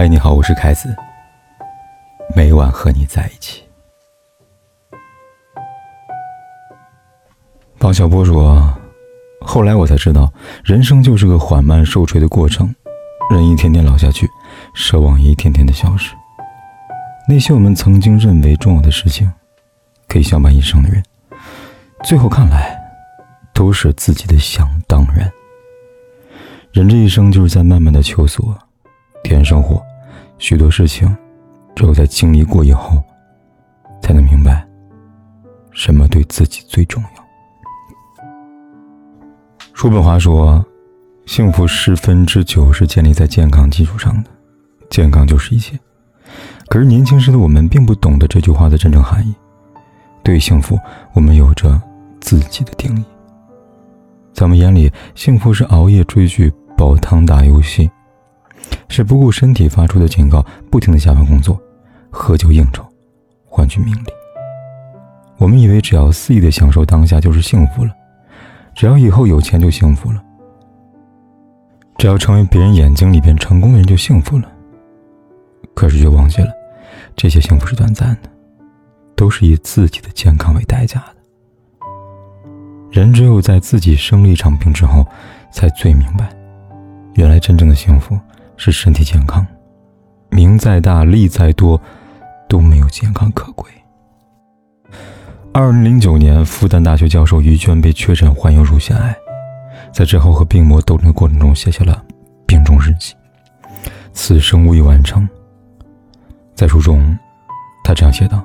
嗨，你好，我是凯子。每晚和你在一起。王小波说：“后来我才知道，人生就是个缓慢受锤的过程，人一天天老下去，奢望一天天的消失。那些我们曾经认为重要的事情，可以相伴一生的人，最后看来，都是自己的想当然。人这一生就是在慢慢的求索。”体验生活，许多事情，只有在经历过以后，才能明白，什么对自己最重要。叔本华说：“幸福十分之九是建立在健康基础上的，健康就是一切。”可是年轻时的我们并不懂得这句话的真正含义。对幸福，我们有着自己的定义。在我们眼里，幸福是熬夜追剧、煲汤打游戏。是不顾身体发出的警告，不停的加班工作、喝酒应酬，换取名利。我们以为只要肆意的享受当下就是幸福了，只要以后有钱就幸福了，只要成为别人眼睛里边成功的人就幸福了。可是却忘记了，这些幸福是短暂的，都是以自己的健康为代价的。人只有在自己生了一场病之后，才最明白，原来真正的幸福。是身体健康，名再大利再多，都没有健康可贵。二零零九年，复旦大学教授于娟被确诊患有乳腺癌，在之后和病魔斗争的过程中，写下了病中日记。此生无意完成。在书中，他这样写道：“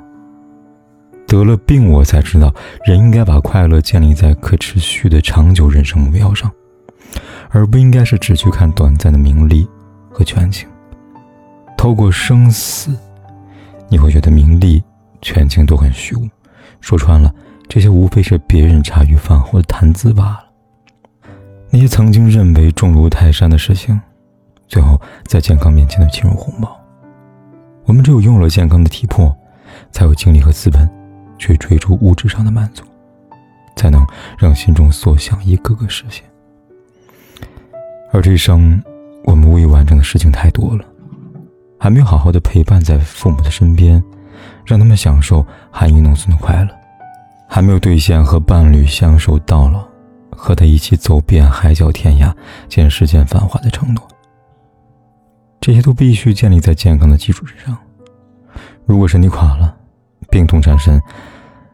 得了病，我才知道，人应该把快乐建立在可持续的长久人生目标上，而不应该是只去看短暂的名利。”和全情，透过生死，你会觉得名利、权情都很虚无。说穿了，这些无非是别人茶余饭后的谈资罢了。那些曾经认为重如泰山的事情，最后在健康面前都轻如鸿毛。我们只有拥有了健康的体魄，才有精力和资本去追逐物质上的满足，才能让心中所想一个个实现。而这一生。我们未完成的事情太多了，还没有好好的陪伴在父母的身边，让他们享受含饴弄孙的快乐，还没有兑现和伴侣相守到老，和他一起走遍海角天涯，见世间繁华的承诺。这些都必须建立在健康的基础之上。如果身体垮了，病痛缠身，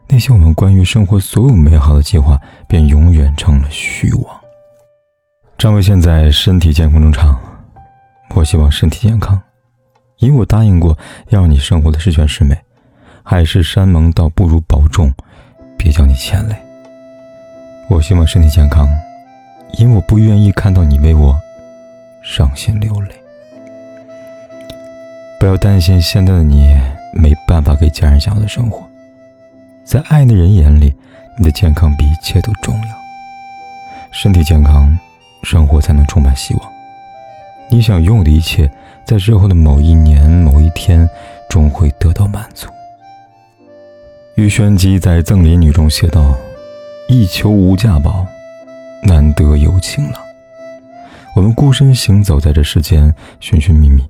那些我们关于生活所有美好的计划，便永远成了虚妄。张伟现在身体健康正常，我希望身体健康，因为我答应过要你生活的十全十美。海誓山盟倒不如保重，别叫你牵累。我希望身体健康，因为我不愿意看到你为我伤心流泪。不要担心现在的你没办法给家人想要的生活，在爱的人眼里，你的健康比一切都重要。身体健康。生活才能充满希望。你想拥有的一切，在之后的某一年、某一天，终会得到满足。于玄机在《赠礼女》中写道：“一求无价宝，难得有情郎。”我们孤身行走在这世间，寻寻觅觅，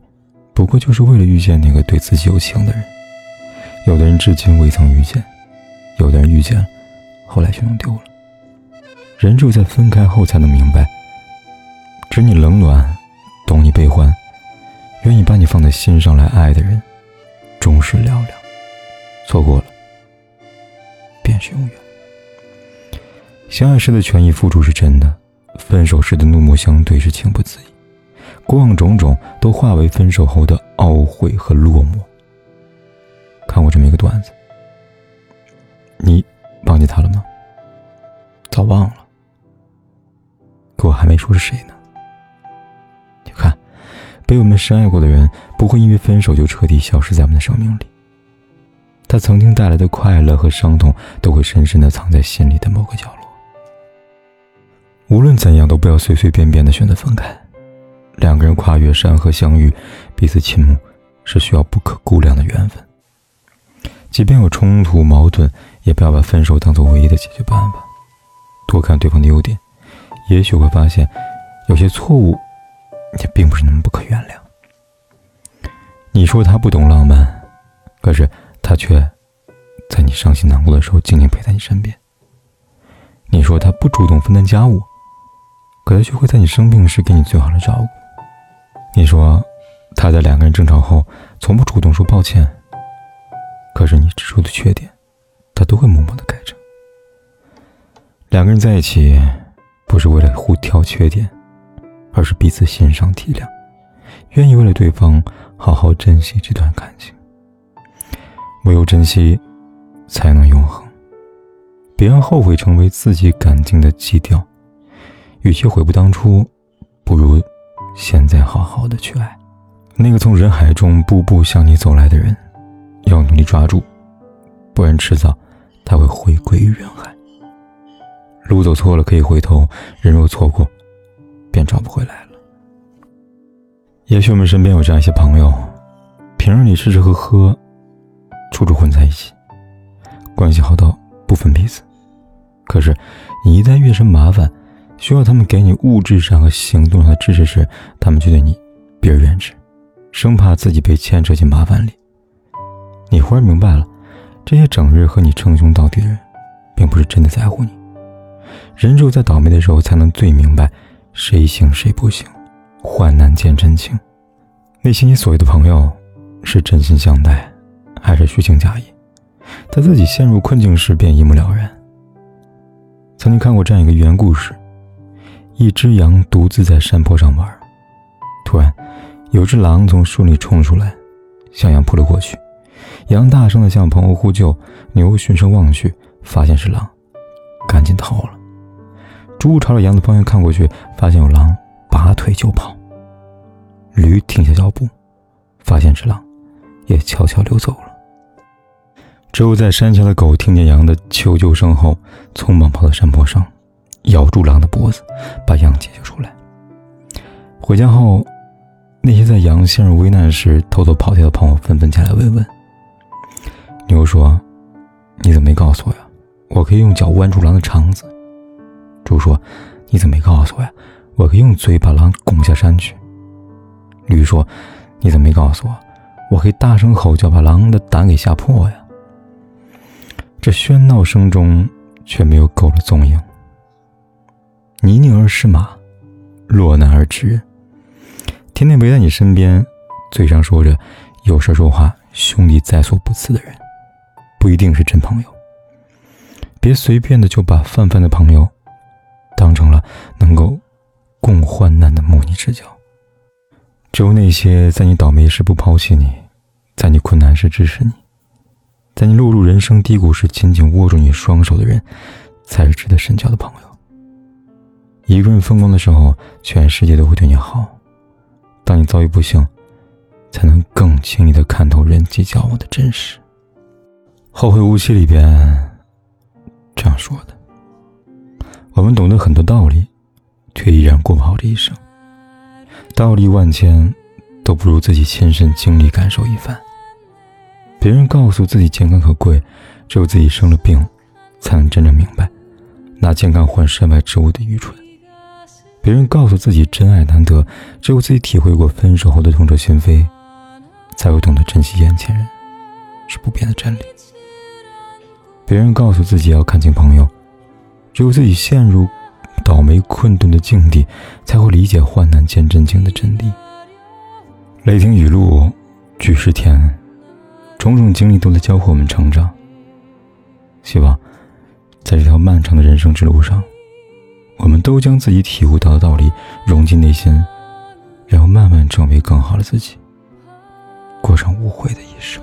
不过就是为了遇见那个对自己有情的人。有的人至今未曾遇见，有的人遇见了，后来却弄丢了。人只有在分开后，才能明白。知你冷暖，懂你悲欢，愿意把你放在心上来爱的人，终是寥寥。错过了，便是永远。相爱时的全意付出是真的，分手时的怒目相对是情不自已。过往种种都化为分手后的懊悔和落寞。看过这么一个段子，你忘记他了吗？早忘了，可我还没说是谁呢。被我们深爱过的人，不会因为分手就彻底消失在我们的生命里。他曾经带来的快乐和伤痛，都会深深的藏在心里的某个角落。无论怎样，都不要随随便便的选择分开。两个人跨越山河相遇，彼此倾慕，是需要不可估量的缘分。即便有冲突矛盾，也不要把分手当做唯一的解决办法。多看对方的优点，也许会发现，有些错误。也并不是那么不可原谅。你说他不懂浪漫，可是他却在你伤心难过的时候静静陪在你身边。你说他不主动分担家务，可他却会在你生病时给你最好的照顾。你说他在两个人争吵后从不主动说抱歉，可是你指出的缺点，他都会默默的改正。两个人在一起，不是为了互挑缺点，而是彼此欣赏体谅，愿意为了对方好好珍惜这段感情。唯有珍惜，才能永恒。别让后悔成为自己感情的基调。与其悔不当初，不如现在好好的去爱那个从人海中步步向你走来的人。要努力抓住，不然迟早他会回归于人海。路走错了可以回头，人若错过，便找不回来了。也许我们身边有这样一些朋友，平日里吃吃喝喝，处处混在一起，关系好到不分彼此。可是，你一旦遇上麻烦，需要他们给你物质上和行动上的支持时，他们就对你避而远之，生怕自己被牵扯进麻烦里。你忽然明白了，这些整日和你称兄道弟的人，并不是真的在乎你。人只有在倒霉的时候，才能最明白谁行谁不行。患难见真情，那些你所谓的朋友，是真心相待，还是虚情假意？在自己陷入困境时，便一目了然。曾经看过这样一个寓言故事：一只羊独自在山坡上玩，突然，有只狼从树里冲出来，向羊扑了过去。羊大声地向朋友呼救，牛循声望去，发现是狼，赶紧逃了。猪朝着羊的方向看过去，发现有狼，拔腿就跑。驴停下脚步，发现只狼，也悄悄溜走了。只有在山下的狗听见羊的求救声后，匆忙跑到山坡上，咬住狼的脖子，把羊解救出来。回家后，那些在羊陷入危难时偷偷跑掉的朋友纷纷前来慰问。牛说：“你怎么没告诉我呀？我可以用脚弯住狼的肠子。”猪说：“你怎么没告诉我呀？我可以用嘴把狼拱下山去。”驴说：“你怎么没告诉我？我可以大声吼叫，把狼的胆给吓破呀。”这喧闹声中，却没有狗的踪影。泥泞而失马，落难而知人。天天围在你身边，嘴上说着有事说话、兄弟在所不辞的人，不一定是真朋友。别随便的就把泛泛的朋友。当成了能够共患难的莫逆之交。只有那些在你倒霉时不抛弃你，在你困难时支持你，在你落入人生低谷时紧紧握住你双手的人，才是值得深交的朋友。一个人风光的时候，全世界都会对你好；当你遭遇不幸，才能更轻易的看透人际交往的真实。《后会无期》里边这样说的。我们懂得很多道理，却依然过不好这一生。道理万千，都不如自己亲身经历感受一番。别人告诉自己健康可贵，只有自己生了病，才能真正明白拿健康换身外之物的愚蠢。别人告诉自己真爱难得，只有自己体会过分手后的痛彻心扉，才会懂得珍惜眼前人是不变的真理。别人告诉自己要看清朋友。只有自己陷入倒霉困顿的境地，才会理解患难见真情的真谛。雷霆雨露俱是天恩，种种经历都在教会我们成长。希望在这条漫长的人生之路上，我们都将自己体悟到的道理融进内心，然后慢慢成为更好的自己，过上无悔的一生。